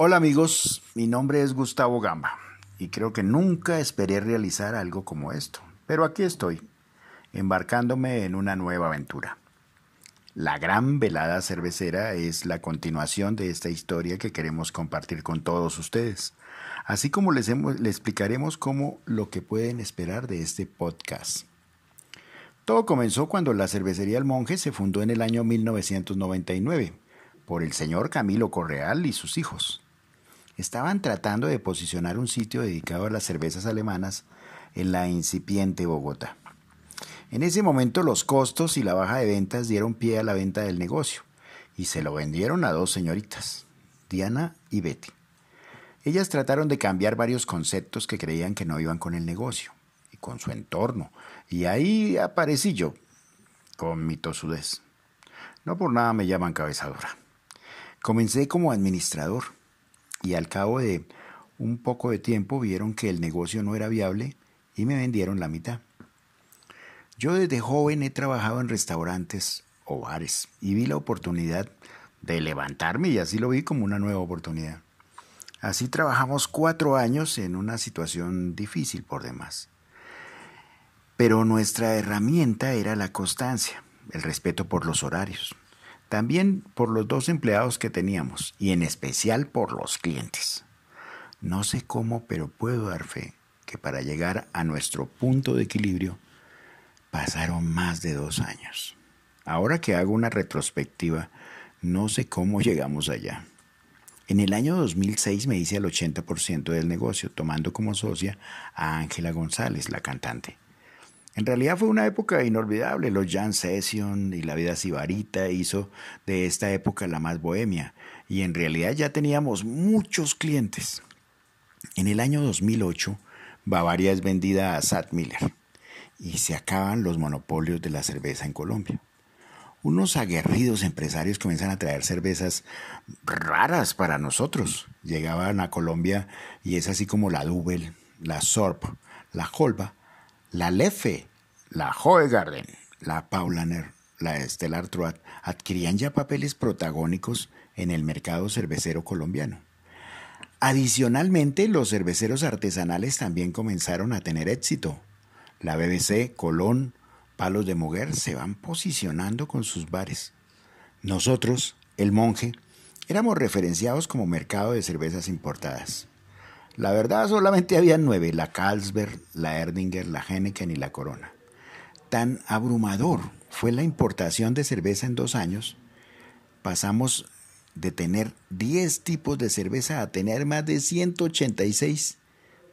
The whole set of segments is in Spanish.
Hola amigos, mi nombre es Gustavo Gamba y creo que nunca esperé realizar algo como esto, pero aquí estoy, embarcándome en una nueva aventura. La gran velada cervecera es la continuación de esta historia que queremos compartir con todos ustedes, así como les, les explicaremos cómo lo que pueden esperar de este podcast. Todo comenzó cuando la cervecería El Monje se fundó en el año 1999 por el señor Camilo Correal y sus hijos. Estaban tratando de posicionar un sitio dedicado a las cervezas alemanas en la incipiente Bogotá. En ese momento los costos y la baja de ventas dieron pie a la venta del negocio y se lo vendieron a dos señoritas, Diana y Betty. Ellas trataron de cambiar varios conceptos que creían que no iban con el negocio y con su entorno, y ahí aparecí yo, con mi tosudez. No por nada me llaman cabezadora. Comencé como administrador y al cabo de un poco de tiempo vieron que el negocio no era viable y me vendieron la mitad. Yo desde joven he trabajado en restaurantes o bares y vi la oportunidad de levantarme y así lo vi como una nueva oportunidad. Así trabajamos cuatro años en una situación difícil por demás. Pero nuestra herramienta era la constancia, el respeto por los horarios, también por los dos empleados que teníamos y en especial por los clientes. No sé cómo, pero puedo dar fe que para llegar a nuestro punto de equilibrio pasaron más de dos años. Ahora que hago una retrospectiva, no sé cómo llegamos allá. En el año 2006 me hice el 80% del negocio, tomando como socia a Ángela González, la cantante. En realidad fue una época inolvidable. Los Jam Session y la vida sibarita hizo de esta época la más bohemia. Y en realidad ya teníamos muchos clientes. En el año 2008, Bavaria es vendida a Sat Miller y se acaban los monopolios de la cerveza en Colombia. Unos aguerridos empresarios comienzan a traer cervezas raras para nosotros. Llegaban a Colombia y es así como la Dubel, la Sorp, la Holba, la Lefe, la Garden, la Paulaner, la Stellar Troat adquirían ya papeles protagónicos en el mercado cervecero colombiano. Adicionalmente, los cerveceros artesanales también comenzaron a tener éxito. La BBC, Colón, Palos de Moguer se van posicionando con sus bares. Nosotros, el monje, éramos referenciados como mercado de cervezas importadas. La verdad solamente había nueve, la Carlsberg, la Erdinger, la Henneken y la Corona. Tan abrumador fue la importación de cerveza en dos años, pasamos de tener 10 tipos de cerveza a tener más de 186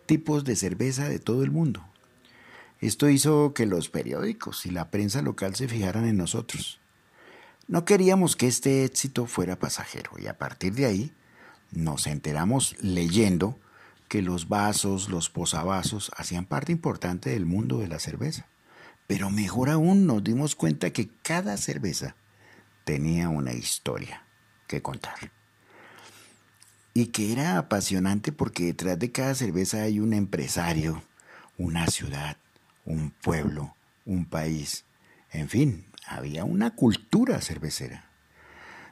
tipos de cerveza de todo el mundo. Esto hizo que los periódicos y la prensa local se fijaran en nosotros. No queríamos que este éxito fuera pasajero y a partir de ahí nos enteramos leyendo que los vasos, los posavasos, hacían parte importante del mundo de la cerveza. Pero mejor aún nos dimos cuenta que cada cerveza tenía una historia que contar. Y que era apasionante porque detrás de cada cerveza hay un empresario, una ciudad, un pueblo, un país. En fin, había una cultura cervecera.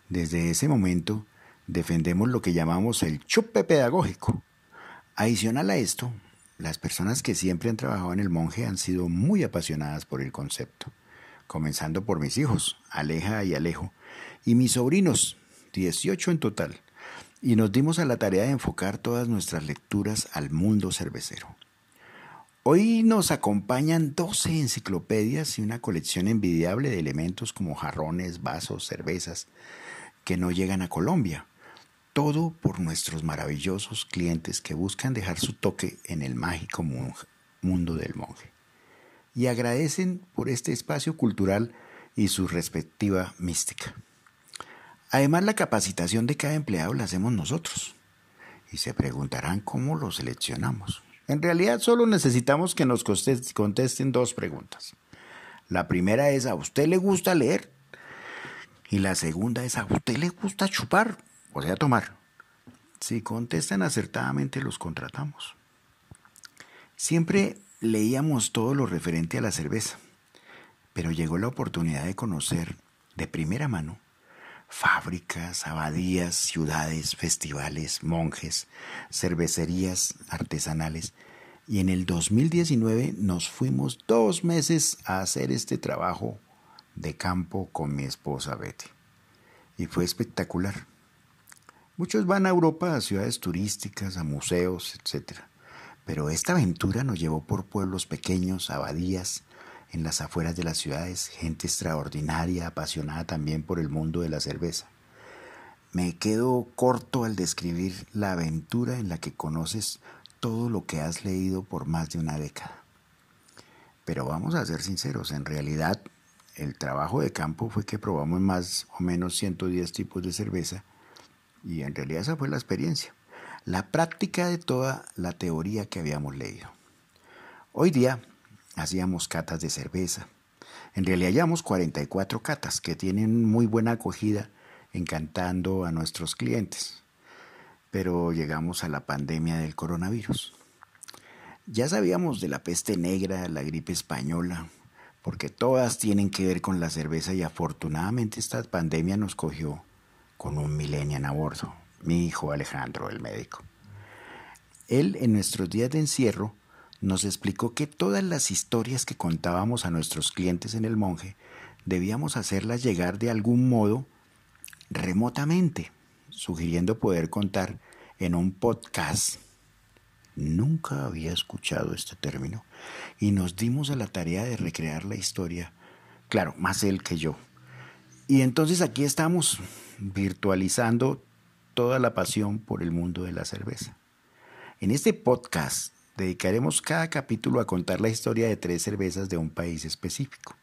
Desde ese momento defendemos lo que llamamos el chupe pedagógico Adicional a esto, las personas que siempre han trabajado en el monje han sido muy apasionadas por el concepto, comenzando por mis hijos, Aleja y Alejo, y mis sobrinos, 18 en total, y nos dimos a la tarea de enfocar todas nuestras lecturas al mundo cervecero. Hoy nos acompañan 12 enciclopedias y una colección envidiable de elementos como jarrones, vasos, cervezas, que no llegan a Colombia todo por nuestros maravillosos clientes que buscan dejar su toque en el mágico mundo del monje. Y agradecen por este espacio cultural y su respectiva mística. Además, la capacitación de cada empleado la hacemos nosotros. Y se preguntarán cómo lo seleccionamos. En realidad solo necesitamos que nos contesten dos preguntas. La primera es, ¿a usted le gusta leer? Y la segunda es, ¿a usted le gusta chupar? O sea, tomar. Si contestan acertadamente, los contratamos. Siempre leíamos todo lo referente a la cerveza, pero llegó la oportunidad de conocer de primera mano fábricas, abadías, ciudades, festivales, monjes, cervecerías artesanales. Y en el 2019 nos fuimos dos meses a hacer este trabajo de campo con mi esposa Betty. Y fue espectacular. Muchos van a Europa a ciudades turísticas, a museos, etc. Pero esta aventura nos llevó por pueblos pequeños, abadías, en las afueras de las ciudades, gente extraordinaria, apasionada también por el mundo de la cerveza. Me quedo corto al describir la aventura en la que conoces todo lo que has leído por más de una década. Pero vamos a ser sinceros, en realidad el trabajo de campo fue que probamos más o menos 110 tipos de cerveza y en realidad esa fue la experiencia, la práctica de toda la teoría que habíamos leído. Hoy día hacíamos catas de cerveza. En realidad llevamos 44 catas que tienen muy buena acogida, encantando a nuestros clientes. Pero llegamos a la pandemia del coronavirus. Ya sabíamos de la peste negra, la gripe española, porque todas tienen que ver con la cerveza y afortunadamente esta pandemia nos cogió con un millennial a bordo, mi hijo Alejandro, el médico. Él en nuestros días de encierro nos explicó que todas las historias que contábamos a nuestros clientes en el monje debíamos hacerlas llegar de algún modo remotamente, sugiriendo poder contar en un podcast. Nunca había escuchado este término y nos dimos a la tarea de recrear la historia, claro, más él que yo. Y entonces aquí estamos virtualizando toda la pasión por el mundo de la cerveza. En este podcast dedicaremos cada capítulo a contar la historia de tres cervezas de un país específico,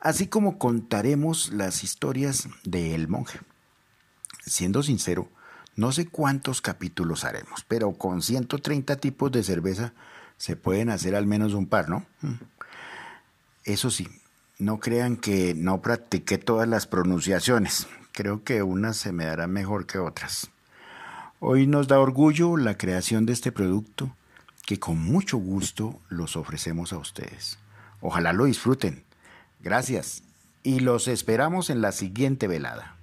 así como contaremos las historias de El Monje. Siendo sincero, no sé cuántos capítulos haremos, pero con 130 tipos de cerveza se pueden hacer al menos un par, ¿no? Mm. Eso sí, no crean que no practiqué todas las pronunciaciones. Creo que unas se me darán mejor que otras. Hoy nos da orgullo la creación de este producto que con mucho gusto los ofrecemos a ustedes. Ojalá lo disfruten. Gracias y los esperamos en la siguiente velada.